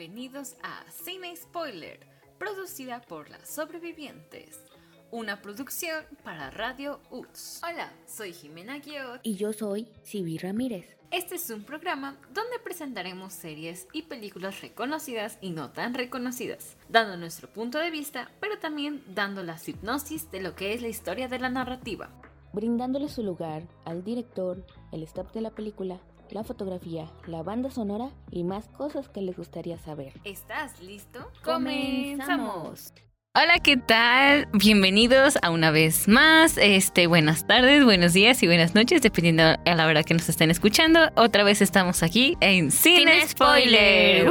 Bienvenidos a Cine Spoiler, producida por las sobrevivientes. Una producción para Radio UTS. Hola, soy Jimena Guiot. Y yo soy Sibi Ramírez. Este es un programa donde presentaremos series y películas reconocidas y no tan reconocidas, dando nuestro punto de vista, pero también dando la hipnosis de lo que es la historia de la narrativa. Brindándole su lugar al director, el staff de la película, la fotografía, la banda sonora y más cosas que les gustaría saber. ¿Estás listo? ¡Comenzamos! Hola, ¿qué tal? Bienvenidos a una vez más. Este, buenas tardes, buenos días y buenas noches, dependiendo a la hora que nos estén escuchando. Otra vez estamos aquí en Cine, Spoiler.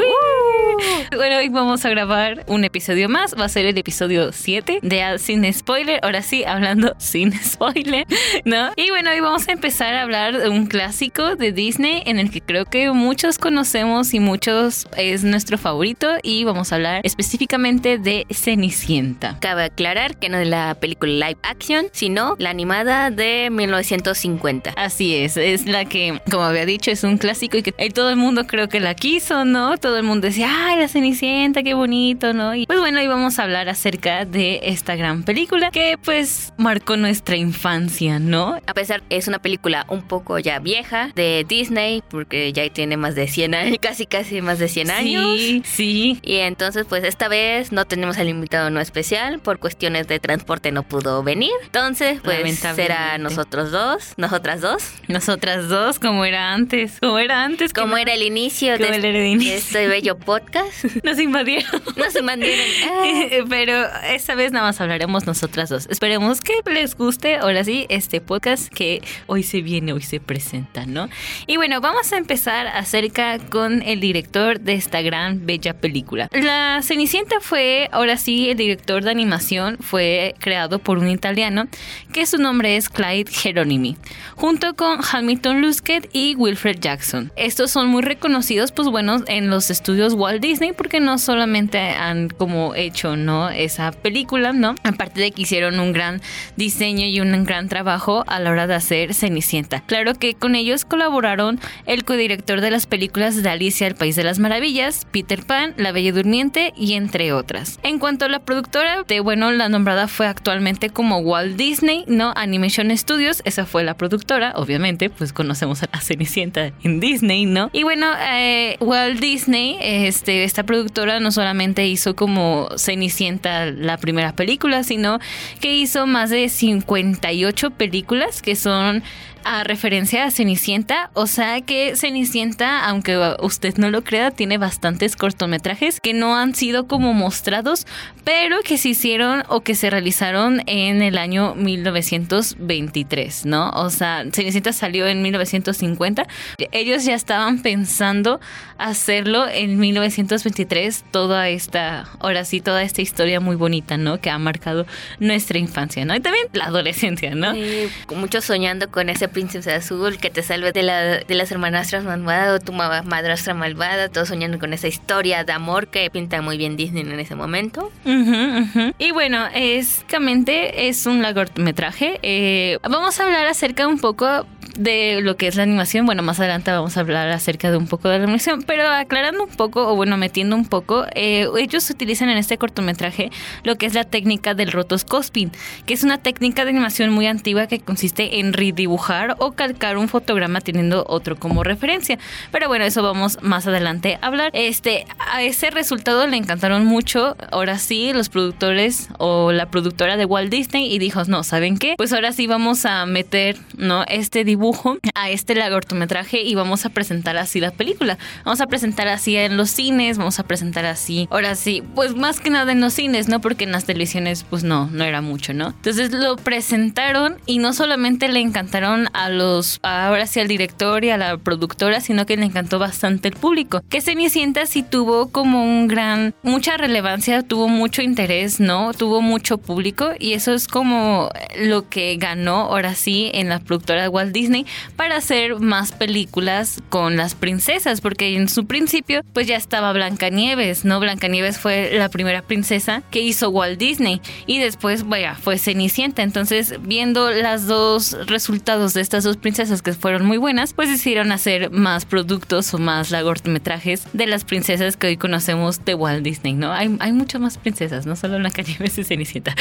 Bueno, hoy vamos a grabar un episodio más. Va a ser el episodio 7 de Sin Spoiler. Ahora sí, hablando sin spoiler, ¿no? Y bueno, hoy vamos a empezar a hablar de un clásico de Disney en el que creo que muchos conocemos y muchos es nuestro favorito. Y vamos a hablar específicamente de Cenicienta. Cabe aclarar que no es la película live action, sino la animada de 1950. Así es, es la que, como había dicho, es un clásico y que todo el mundo creo que la quiso, ¿no? Todo el mundo decía, ¡ay, la Cenicienta, qué bonito, ¿no? Y pues bueno, hoy vamos a hablar acerca de esta gran película que pues marcó nuestra infancia, ¿no? A pesar, es una película un poco ya vieja de Disney, porque ya tiene más de 100 años, casi casi más de 100 años. Sí, sí. Y entonces pues esta vez no tenemos al invitado no especial, por cuestiones de transporte no pudo venir. Entonces pues será nosotros dos, nosotras dos. Nosotras dos, como era antes, como era antes. Como era el inicio de, de este bello podcast Nos invadieron. Nos invadieron. Pero esta vez nada más hablaremos nosotras dos. Esperemos que les guste ahora sí este podcast que hoy se viene, hoy se presenta, ¿no? Y bueno, vamos a empezar acerca con el director de esta gran bella película. La Cenicienta fue, ahora sí, el director de animación fue creado por un italiano que su nombre es Clyde Geronimi, junto con Hamilton Luskett y Wilfred Jackson. Estos son muy reconocidos, pues bueno, en los estudios Walt Disney porque no solamente han como hecho, ¿no? Esa película, ¿no? Aparte de que hicieron un gran diseño y un gran trabajo a la hora de hacer Cenicienta. Claro que con ellos colaboraron el codirector de las películas de Alicia el País de las Maravillas, Peter Pan, La Bella Durmiente y entre otras. En cuanto a la productora, bueno, la nombrada fue actualmente como Walt Disney, ¿no? Animation Studios, esa fue la productora, obviamente, pues conocemos a la Cenicienta en Disney, ¿no? Y bueno, eh, Walt Disney, este esta productora no solamente hizo como Cenicienta la primera película, sino que hizo más de 58 películas que son a referencia a Cenicienta, o sea que Cenicienta, aunque usted no lo crea, tiene bastantes cortometrajes que no han sido como mostrados, pero que se hicieron o que se realizaron en el año 1923, ¿no? O sea, Cenicienta salió en 1950, ellos ya estaban pensando hacerlo en 1923, toda esta, ahora sí, toda esta historia muy bonita, ¿no? Que ha marcado nuestra infancia, ¿no? Y también la adolescencia, ¿no? Sí, muchos soñando con ese princesa azul que te salve de, la, de las hermanastras malvadas o tu madrastra malvada, todos soñando con esa historia de amor que pinta muy bien Disney en ese momento. Y bueno, básicamente es un largometraje. Eh, vamos a hablar acerca un poco de lo que es la animación. Bueno, más adelante vamos a hablar acerca de un poco de la animación, pero aclarando un poco, o bueno, metiendo un poco, eh, ellos utilizan en este cortometraje lo que es la técnica del rotoscoping, que es una técnica de animación muy antigua que consiste en redibujar o calcar un fotograma teniendo otro como referencia. Pero bueno, eso vamos más adelante a hablar. Este, a ese resultado le encantaron mucho, ahora sí, los productores o la productora de Walt Disney y dijo, no, ¿saben qué? Pues ahora sí vamos a meter, ¿no? Este dibujo a este largometraje y vamos a presentar así la película. Vamos a presentar así en los cines, vamos a presentar así, ahora sí, pues más que nada en los cines, ¿no? Porque en las televisiones pues no, no era mucho, ¿no? Entonces lo presentaron y no solamente le encantaron a los, ahora sí al director y a la productora, sino que le encantó bastante el público. Que Cenicienta sí tuvo como un gran, mucha relevancia, tuvo mucho interés, ¿no? Tuvo mucho público y eso es como lo que ganó ahora sí en la productora Walt Disney Para hacer más películas con las princesas, porque en su principio pues ya estaba Blancanieves, ¿no? Blancanieves fue la primera princesa que hizo Walt Disney y después, vaya, fue Cenicienta. Entonces, viendo las dos resultados de estas dos princesas que fueron muy buenas, pues decidieron hacer más productos o más largometrajes de las princesas que hoy conocemos de Walt Disney, ¿no? Hay, hay muchas más princesas, no solo Blancanieves y Cenicienta.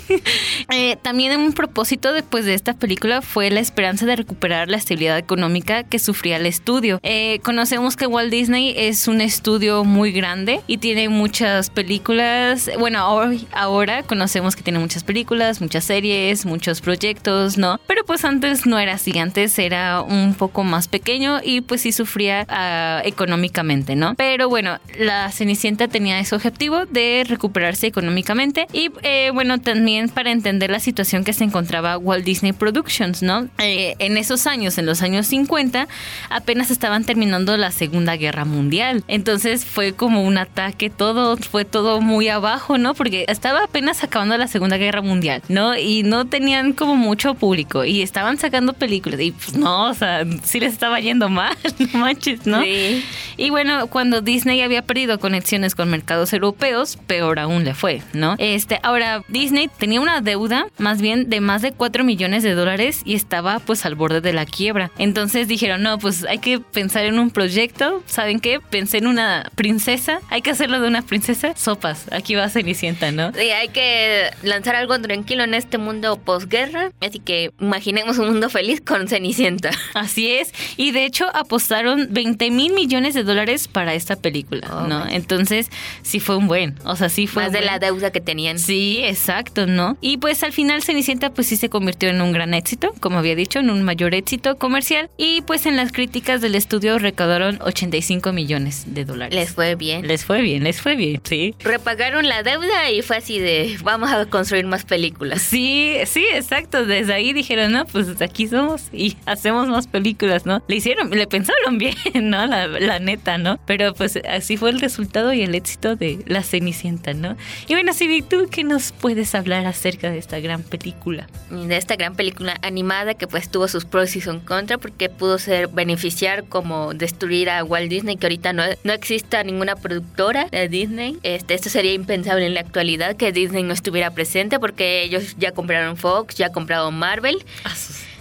eh, también un propósito después de esta película fue la esperanza de recuperar la estabilidad económica que sufría el estudio. Eh, conocemos que Walt Disney es un estudio muy grande y tiene muchas películas. Bueno, hoy, ahora conocemos que tiene muchas películas, muchas series, muchos proyectos, ¿no? Pero pues antes no era así, antes era un poco más pequeño y pues sí sufría uh, económicamente, ¿no? Pero bueno, la Cenicienta tenía ese objetivo de recuperarse económicamente y eh, bueno, también para entender la situación que se encontraba Walt Disney Productions, ¿no? Eh, en esos años, en los años 50, apenas estaban terminando la Segunda Guerra Mundial. Entonces fue como un ataque, todo fue todo muy abajo, ¿no? Porque estaba apenas acabando la Segunda Guerra Mundial, ¿no? Y no tenían como mucho público y estaban sacando películas y pues no, o sea, sí les estaba yendo mal, no manches, ¿no? Sí. Y bueno, cuando Disney había perdido conexiones con mercados europeos, peor aún le fue, ¿no? Este, ahora Disney tenía una deuda más bien de más de 4 millones de dólares y estaba pues al borde de la quiebra. Entonces dijeron, no, pues hay que pensar en un proyecto, ¿saben qué? Pensé en una princesa, hay que hacerlo de una princesa, sopas, aquí va Cenicienta, ¿no? Sí, hay que lanzar algo tranquilo en este mundo posguerra, así que imaginemos un mundo feliz con Cenicienta. Así es, y de hecho apostaron 20 mil millones de dólares para esta película, Oh, ¿no? man. Entonces sí fue un buen, o sea, sí fue Más un de buen. la deuda que tenían. Sí, exacto, ¿no? Y pues al final Cenicienta pues sí se convirtió en un gran éxito, como había dicho, en un mayor éxito comercial y pues en las críticas del estudio recaudaron 85 millones de dólares. Les fue bien. Les fue bien, les fue bien, sí. Repagaron la deuda y fue así de vamos a construir más películas. Sí, sí, exacto. Desde ahí dijeron, no, pues aquí somos y hacemos más películas, ¿no? Le hicieron, le pensaron bien, ¿no? La, la neta, ¿no? Pero pues así fue el resultado y el éxito de La Cenicienta, ¿no? Y bueno, Civi, ¿tú qué nos puedes hablar acerca de esta gran película? de esta gran película animada que pues tuvo sus pros y sus contras porque pudo ser beneficiar como destruir a Walt Disney que ahorita no, no exista ninguna productora de Disney. Este esto sería impensable en la actualidad que Disney no estuviera presente porque ellos ya compraron Fox ya compraron Marvel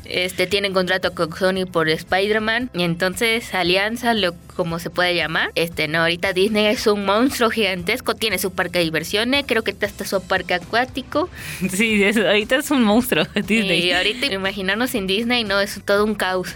este tienen contrato con Sony por Spider-Man y entonces alianza lo como se puede llamar este no ahorita Disney es un monstruo gigantesco tiene su parque de diversiones creo que está hasta su parque acuático Sí, es- ahorita es un monstruo Disney. y ahorita imaginarnos sin Disney no es todo un caos.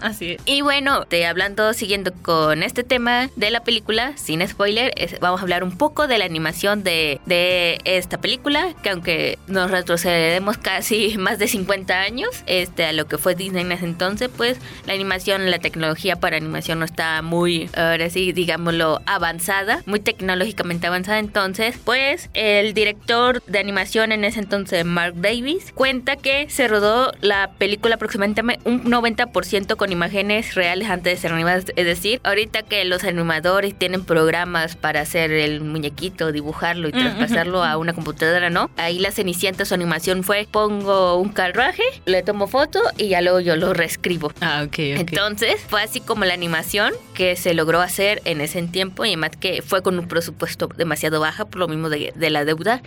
Así es. Y bueno, te hablando, siguiendo con este tema de la película, sin spoiler, es- vamos a hablar un poco de la animación de, de esta película, que aunque nos retrocedemos casi más de 50 años este, a lo que fue Disney en ese entonces, pues la animación, la tecnología para animación no está muy, ahora sí, digámoslo, avanzada, muy tecnológicamente avanzada. Entonces, pues el director de animación en ese entonces, Mark Davis, cuenta que se rodó la película aproximadamente un 90% con imágenes reales antes de ser animadas. Es decir, ahorita que los animadores tienen programas para hacer el muñequito, dibujarlo y Mm, traspasarlo a una computadora, ¿no? Ahí la Cenicienta, su animación fue, pongo un carruaje, le tomo foto y ya luego yo lo reescribo. Ah, ok. Entonces fue así como la animación que se logró hacer en ese tiempo y además que fue con un presupuesto demasiado baja por lo mismo de, de la deuda.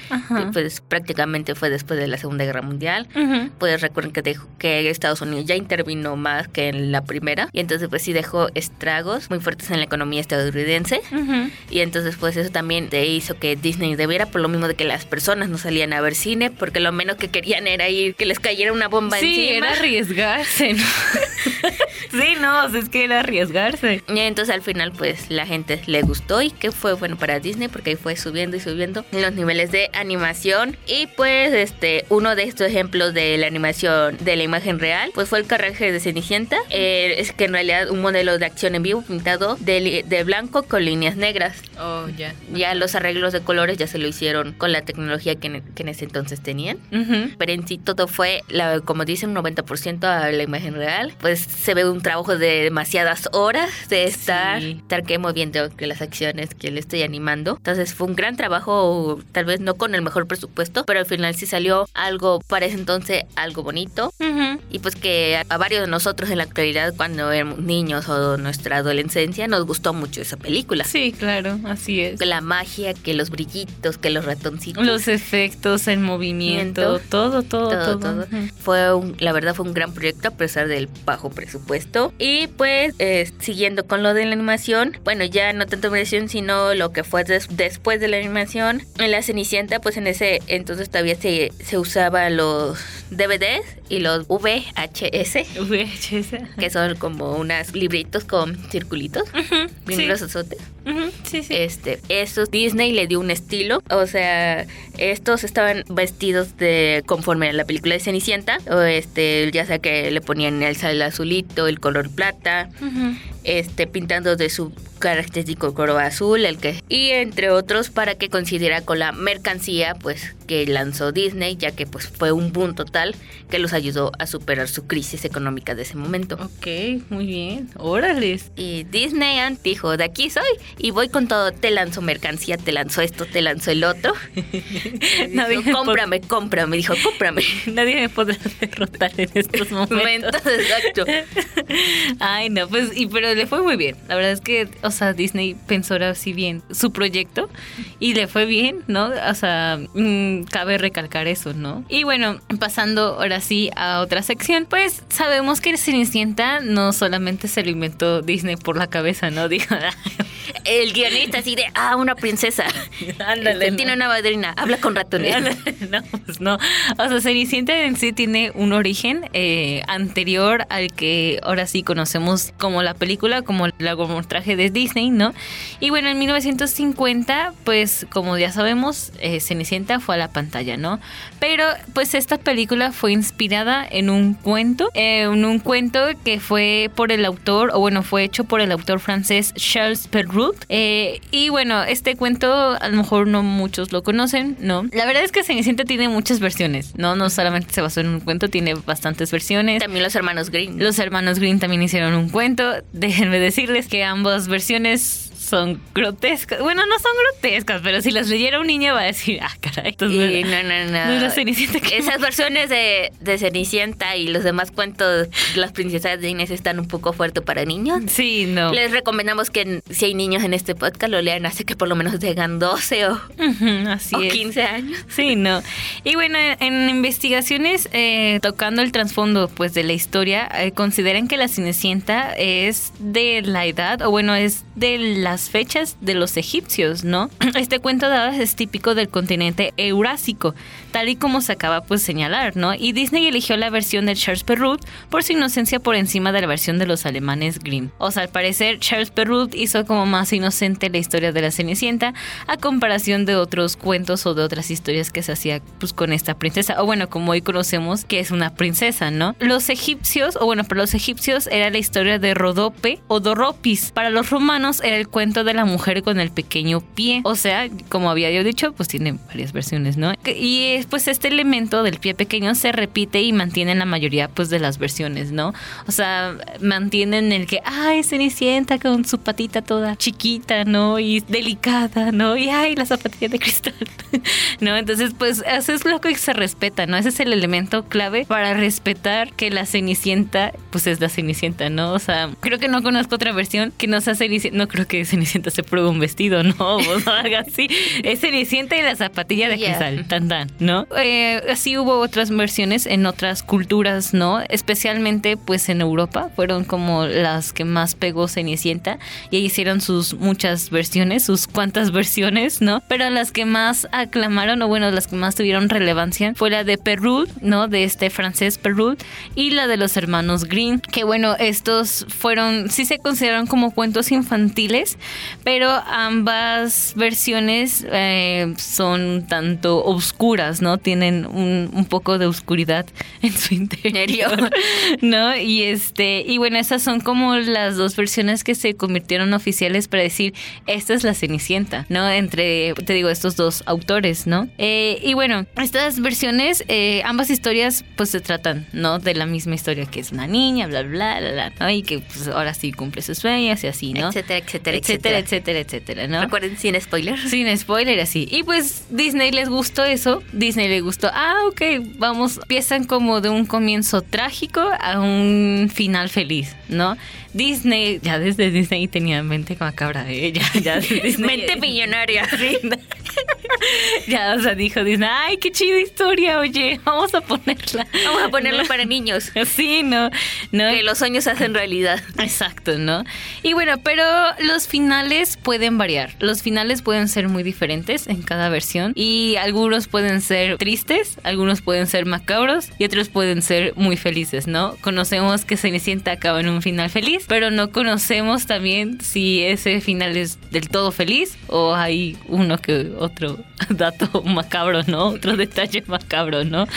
Pues prácticamente fue después de la Segunda Guerra Mundial. Pues recuerden que, dejó, que Estados Unidos ya intervino más que en la primera y entonces pues sí dejó estragos muy fuertes en la economía estadounidense y entonces pues eso también te hizo que Disney debiera por lo mismo de que las personas no salían a ver cine porque lo menos que querían era ir que les cayera una bomba Sí, encima. Arriesgarse, ¿no? sí, no, es que era arriesgarse. Y entonces al final pues la gente le gustó y que fue bueno para Disney porque ahí fue subiendo y subiendo los niveles de animación y pues este uno de estos ejemplos de la animación de la imagen real pues fue el carruaje de Cenicienta Eh, es que en realidad un modelo de acción en vivo pintado de, de blanco con líneas negras Oh, ya. ya los arreglos de colores ya se lo hicieron con la tecnología que en, que en ese entonces tenían Ujú. pero en sí todo fue, la, como dicen, un 90% a la imagen real. Pues se ve un trabajo de demasiadas horas de estar, estar que moviendo que las acciones que le estoy animando. Entonces fue un gran trabajo, tal vez no con el mejor presupuesto, pero al final sí salió algo para ese entonces algo bonito y pues que a varios de nosotros en la actualidad cuando éramos niños o nuestra adolescencia nos gustó mucho esa película. Sí, claro, así es. La magia, que los brillitos, que los ratoncitos. Los efectos, el movimiento, todo, todo, todo. Fue un, la verdad fue un gran proyecto a pesar del bajo presupuesto. Y pues eh, siguiendo con lo de la animación, bueno, ya no tanto animación, sino lo que fue después de la animación. En la Cenicienta, pues en ese entonces todavía se, se usaba los DVDs y los VHS. VHS. Que son como unos libritos con circulitos. bien sí. sí, sí. Este, estos Disney le dio un estilo. O sea, estos estaban vestidos de conforme a la película de Cenicienta. O este, ya sea que le ponían el sal azulito, el color plata. Este, pintando de su característico color azul, el que y entre otros para que considera con la mercancía pues que lanzó Disney, ya que pues fue un boom total que los ayudó a superar su crisis económica de ese momento. Ok, muy bien, órale. Y Disney dijo, de aquí soy y voy con todo, te lanzo mercancía, te lanzo esto, te lanzo el otro. Nadie dijo, cómprame, cómprame, dijo, cómprame. Nadie me podrá derrotar en estos momentos. exacto. Ay, no, pues, y, pero le fue muy bien. La verdad es que, o sea, Disney pensó así bien su proyecto y le fue bien, ¿no? O sea, mm, cabe recalcar eso, ¿no? Y bueno, pasando ahora sí a otra sección, pues sabemos que el Cenicienta no solamente se lo inventó Disney por la cabeza, ¿no? Dijo, el guionista así de, ah, una princesa. Ándale. Tiene una madrina, habla con ratones. no, pues no. O sea, Cenicienta en sí tiene un origen eh, anterior al que ahora sí conocemos como la película, como el largometraje de Disney, ¿no? Y bueno, en 1950, pues como ya sabemos, eh, Cenicienta fue a la pantalla, ¿no? Pero pues esta película fue inspirada en un cuento, eh, en un cuento que fue por el autor, o bueno, fue hecho por el autor francés Charles Perrault. Eh, y bueno, este cuento a lo mejor no muchos lo conocen, ¿no? La verdad es que Cenicienta tiene muchas versiones, ¿no? No solamente se basó en un cuento, tiene bastantes versiones. También los hermanos Green. Los hermanos Green también hicieron un cuento. Déjenme decirles que ambas versiones son grotescas. Bueno, no son grotescas, pero si las leyera un niño va a decir, ah, caray. no, no, no. Esas versiones de, de, Cenicienta y los demás cuentos, las princesas de Inés están un poco fuertes para niños. Sí, no. Les recomendamos que si hay niños en este podcast lo lean hace que por lo menos tengan 12 o, así 15 años. Sí, no. Y bueno, en investigaciones eh, tocando el trasfondo pues de la historia, eh, consideran que la Cenicienta es de la edad, o bueno, es de la fechas de los egipcios, ¿no? Este cuento de hadas es típico del continente eurásico, tal y como se acaba pues señalar, ¿no? Y Disney eligió la versión de Charles Perrault por su inocencia por encima de la versión de los alemanes Grimm. O sea, al parecer Charles Perrault hizo como más inocente la historia de la Cenicienta a comparación de otros cuentos o de otras historias que se hacía pues con esta princesa, o bueno, como hoy conocemos que es una princesa, ¿no? Los egipcios, o bueno, para los egipcios era la historia de Rodope o Doropis, para los romanos era el cuento de la mujer con el pequeño pie. O sea, como había yo dicho, pues tiene varias versiones, ¿no? Y pues este elemento del pie pequeño se repite y mantiene en la mayoría pues de las versiones, ¿no? O sea, mantienen el que, ay, Cenicienta con su patita toda chiquita, ¿no? Y delicada, ¿no? Y ay, la zapatilla de cristal, ¿no? Entonces, pues eso es lo que se respeta, ¿no? Ese es el elemento clave para respetar que la Cenicienta, pues es la Cenicienta, ¿no? O sea, creo que no conozco otra versión que no sea Cenicienta, no creo que Cenicienta se prueba un vestido, no, o algo así. Es Cenicienta y la zapatilla de cristal, tan tan, ¿no? Eh, así hubo otras versiones en otras culturas, ¿no? Especialmente pues en Europa, fueron como las que más pegó Cenicienta y ahí hicieron sus muchas versiones, sus cuantas versiones, ¿no? Pero las que más aclamaron, o bueno, las que más tuvieron relevancia fue la de Perrault, ¿no? De este francés Perrault y la de los hermanos Green, que bueno, estos fueron, sí se consideraron como cuentos infantiles, pero ambas versiones eh, son tanto oscuras, ¿no? Tienen un, un, poco de oscuridad en su interior, ¿no? Y este, y bueno, esas son como las dos versiones que se convirtieron oficiales para decir, esta es la Cenicienta, ¿no? Entre, te digo, estos dos autores, ¿no? Eh, y bueno, estas versiones, eh, ambas historias, pues se tratan, ¿no? De la misma historia, que es una niña, bla, bla, bla, bla, ¿no? Y que pues ahora sí cumple sus sueños y así, ¿no? Etcétera, etcétera, etcétera, etcétera, etcétera, ¿no? Recuerden, sin spoiler. Sin spoiler, así. Y pues Disney les gustó eso, Disney le gustó, ah, ok, vamos, empiezan como de un comienzo trágico a un final feliz, ¿no? Disney, ya desde Disney tenía mente macabra de ella, ya Disney, mente millonaria. Sí. ya, o sea, dijo Disney, ay, qué chida historia, oye, vamos a ponerla. Vamos a ponerla para niños. Sí, no, no. Que los sueños hacen realidad. Exacto, ¿no? Y bueno, pero los finales pueden variar. Los finales pueden ser muy diferentes en cada versión y algunos pueden ser tristes, algunos pueden ser macabros y otros pueden ser muy felices, ¿no? Conocemos que Cenicienta acaba en un final feliz, pero no conocemos también si ese final es del todo feliz o hay uno que otro dato macabro, ¿no? Otro detalle macabro, ¿no?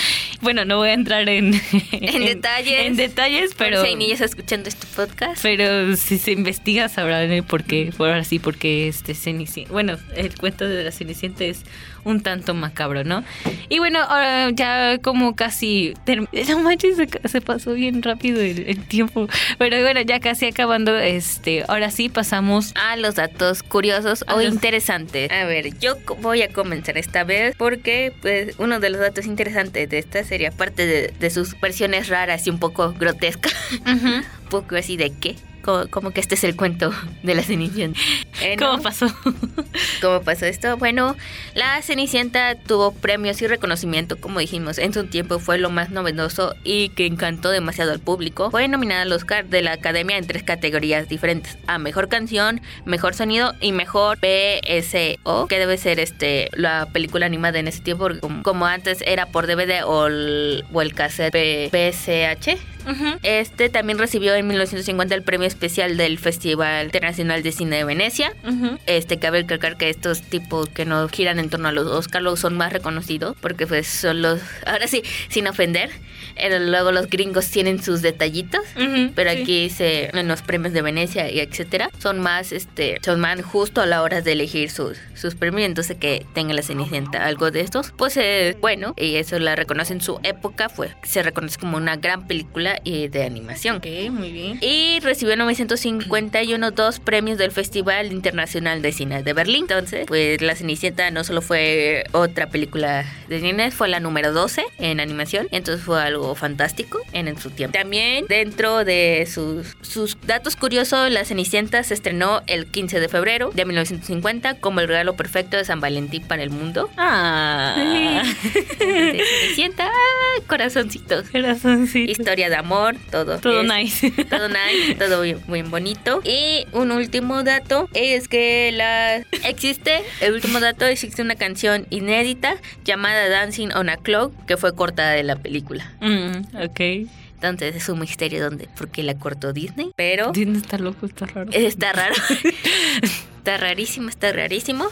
Bueno, no voy a entrar en, en, detalles. En detalles, pero. Si hay niñas escuchando este podcast. Pero si se investiga sabrán por qué, por ahora sí, porque este Cenicienta. Bueno, el cuento de la Cenicienta es un tanto macabro, ¿no? Y bueno, ahora ya como casi... No manches, se, pasó bien rápido el, tiempo. Pero bueno, ya casi acabando, este, ahora sí pasamos a los datos curiosos o interesantes. A ver, yo voy a comenzar esta vez porque pues uno de los datos interesantes de esta serie, aparte de, sus versiones raras y un poco grotescas, un poco así de qué, como, que este es el cuento de la Cenicienta. Eh, ¿Cómo pasó? ¿Cómo pasó esto? Bueno, la Cenicienta tuvo premios y reconocimiento, como dijimos, en su tiempo fue lo más novedoso y que encantó demasiado al público. Fue nominada al Oscar de la Academia en tres categorías diferentes: a mejor canción, mejor sonido y mejor PSO, que debe ser este la película animada en ese tiempo, como, antes era por DVD o el, o el cassette PSH. Este también recibió en 1950 el premio especial del Festival Internacional de Cine de Venecia. Este, cabe recalcar que estos tipos que no giran en torno a los Oscar son más reconocidos porque pues son los, ahora sí, sin ofender, eh, luego los gringos tienen sus detallitos, pero aquí se, en los premios de Venecia y etcétera, son más, este, son más justo a la hora de elegir sus, sus premios, entonces que tenga la Cenicienta algo de estos, pues es bueno y eso la reconoce en su época, fue, se reconoce como una gran película y de animación. Ok, muy bien. Y recibió 951 dos premios del Festival Internacional de Cine de Berlín. Entonces, pues La Cenicienta no solo fue otra película de cine, fue la número 12 en animación. Entonces fue algo fantástico en, su tiempo. También dentro de sus, sus datos curiosos, La Cenicienta se estrenó el 15 de febrero de 1950 como el regalo perfecto de San Valentín para el mundo. Ah. Cenicienta, ah, corazoncitos. Corazoncitos. Historia de amor, todo. Todo nice. Todo nice, todo muy, bonito. Y un último dato es que la existe, el último dato, existe una canción inédita llamada Dancing on a Clock que fue cortada de la película. Mm, ok. Entonces es un misterio dónde, porque la cortó Disney, pero... Disney está loco, está raro. Está raro. está rarísimo, está rarísimo.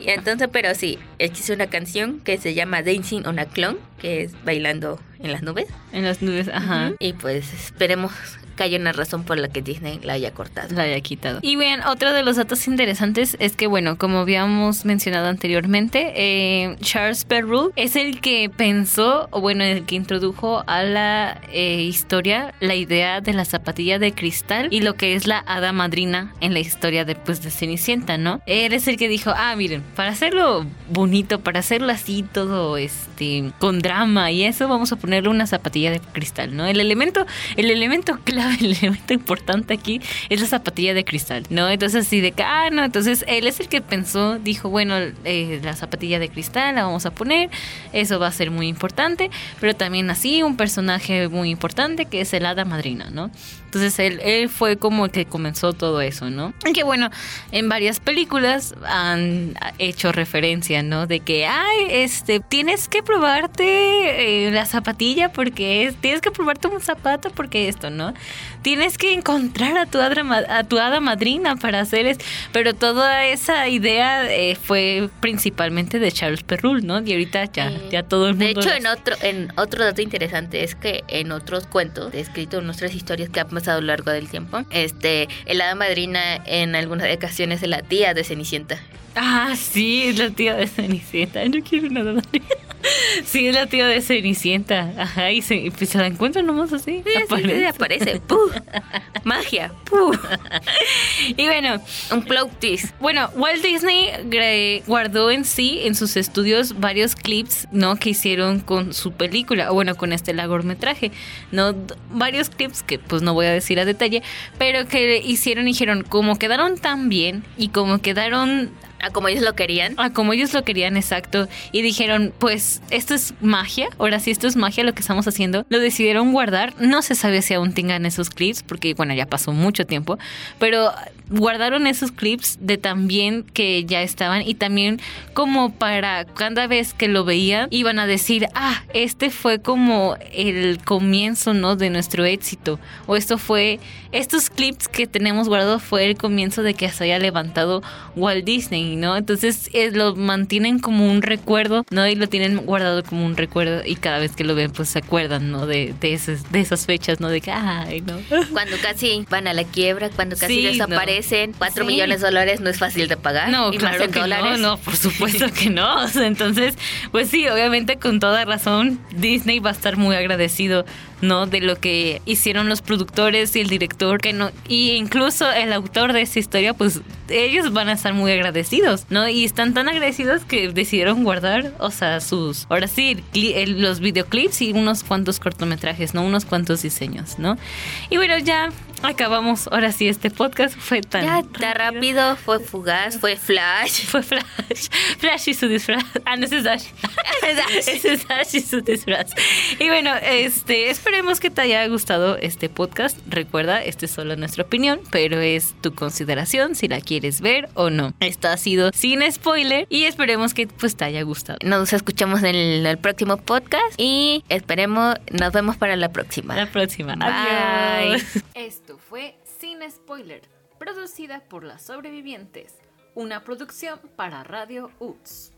Y entonces, pero sí, existe una canción que se llama Dancing on a Clone, que es bailando en las nubes. En las nubes, ajá. Y pues esperemos que haya una razón por la que Disney la haya cortado. La haya quitado. Y bien, otro de los datos interesantes es que, bueno, como habíamos mencionado anteriormente, eh, Charles Perrault es el que pensó, o bueno, el que introdujo a la eh, historia la idea de la zapatilla de cristal y lo que es la hada madrina en la historia de, pues, de Cenicienta, ¿no? Él es el que dijo, ah, miren, para hacerlo bonito, para hacerlo así todo, este, con drama y eso, vamos a ponerle una zapatilla de cristal, ¿no? El elemento, el elemento clave el elemento importante aquí es la zapatilla de cristal, ¿no? Entonces así de que, ah, no, entonces él es el que pensó, dijo, bueno, eh, la zapatilla de cristal la vamos a poner, eso va a ser muy importante, pero también así un personaje muy importante que es el hada madrina, ¿no? Entonces él, él fue como el que comenzó todo eso, ¿no? Que bueno, en varias películas han hecho referencia, ¿no? De que, ay, este, tienes que probarte eh, la zapatilla porque es, tienes que probarte un zapato porque esto, ¿no? tienes que encontrar a tu hada, a tu hada madrina para hacer eso. Pero toda esa idea eh, fue principalmente de Charles Perrault, ¿no? Y ahorita ya, ya todo el mundo... De hecho, en otro, en otro dato interesante es que en otros cuentos, escrito en nuestras historias que han pasado a lo largo del tiempo, este, el hada madrina en algunas ocasiones es la tía de Cenicienta. Ah, sí, es la tía de Cenicienta. No quiero nada. Sí, es la tía de Cenicienta. Ajá, y se, pues, se la encuentra nomás así. Sí, aparece. aparece. Magia. y bueno, un plot twist. Bueno, Walt Disney guardó en sí, en sus estudios, varios clips, ¿no? Que hicieron con su película, o bueno, con este largometraje, ¿no? Varios clips que pues no voy a decir a detalle, pero que hicieron y dijeron, como quedaron tan bien y como quedaron a como ellos lo querían. A como ellos lo querían, exacto. Y dijeron, pues esto es magia. Ahora sí, esto es magia lo que estamos haciendo. Lo decidieron guardar. No se sabe si aún tengan esos clips, porque bueno, ya pasó mucho tiempo. Pero guardaron esos clips de también que ya estaban y también como para cada vez que lo veían iban a decir, ah, este fue como el comienzo, ¿no? De nuestro éxito. O esto fue, estos clips que tenemos guardados fue el comienzo de que se haya levantado Walt Disney. ¿no? Entonces lo mantienen como un recuerdo, ¿no? Y lo tienen guardado como un recuerdo y cada vez que lo ven pues se acuerdan, ¿no? De, de, esas, de esas fechas, ¿no? De que, ay, no. Cuando casi van a la quiebra, cuando casi desaparecen, cuatro millones de dólares no es fácil de pagar. No, claro que no, no, por supuesto que no. entonces, pues sí, obviamente con toda razón Disney va a estar muy agradecido ¿no? De lo que hicieron los productores y el director, que no, y incluso el autor de esa historia, pues ellos van a estar muy agradecidos, ¿no? Y están tan agradecidos que decidieron guardar, o sea, sus, ahora sí, los videoclips y unos cuantos cortometrajes, ¿no? Unos cuantos diseños, ¿no? Y bueno, ya acabamos ahora sí este podcast. Fue tan. Ya, tan rápido. fue fugaz, fue flash. Fue flash. Flash y su disfraz. Ah, no, ese es Dash. ese es Dash y su disfraz. Y bueno, este, esperemos que te haya gustado este podcast. Recuerda, este es solo nuestra opinión, pero es tu consideración si la quieres ver o no. Esto ha sido sin spoiler y esperemos que pues te haya gustado. Nos escuchamos en el, próximo podcast y esperemos, nos vemos para la próxima. La próxima. Adiós. Esto fue Sin Spoiler, producida por las sobrevivientes, una producción para Radio UTS.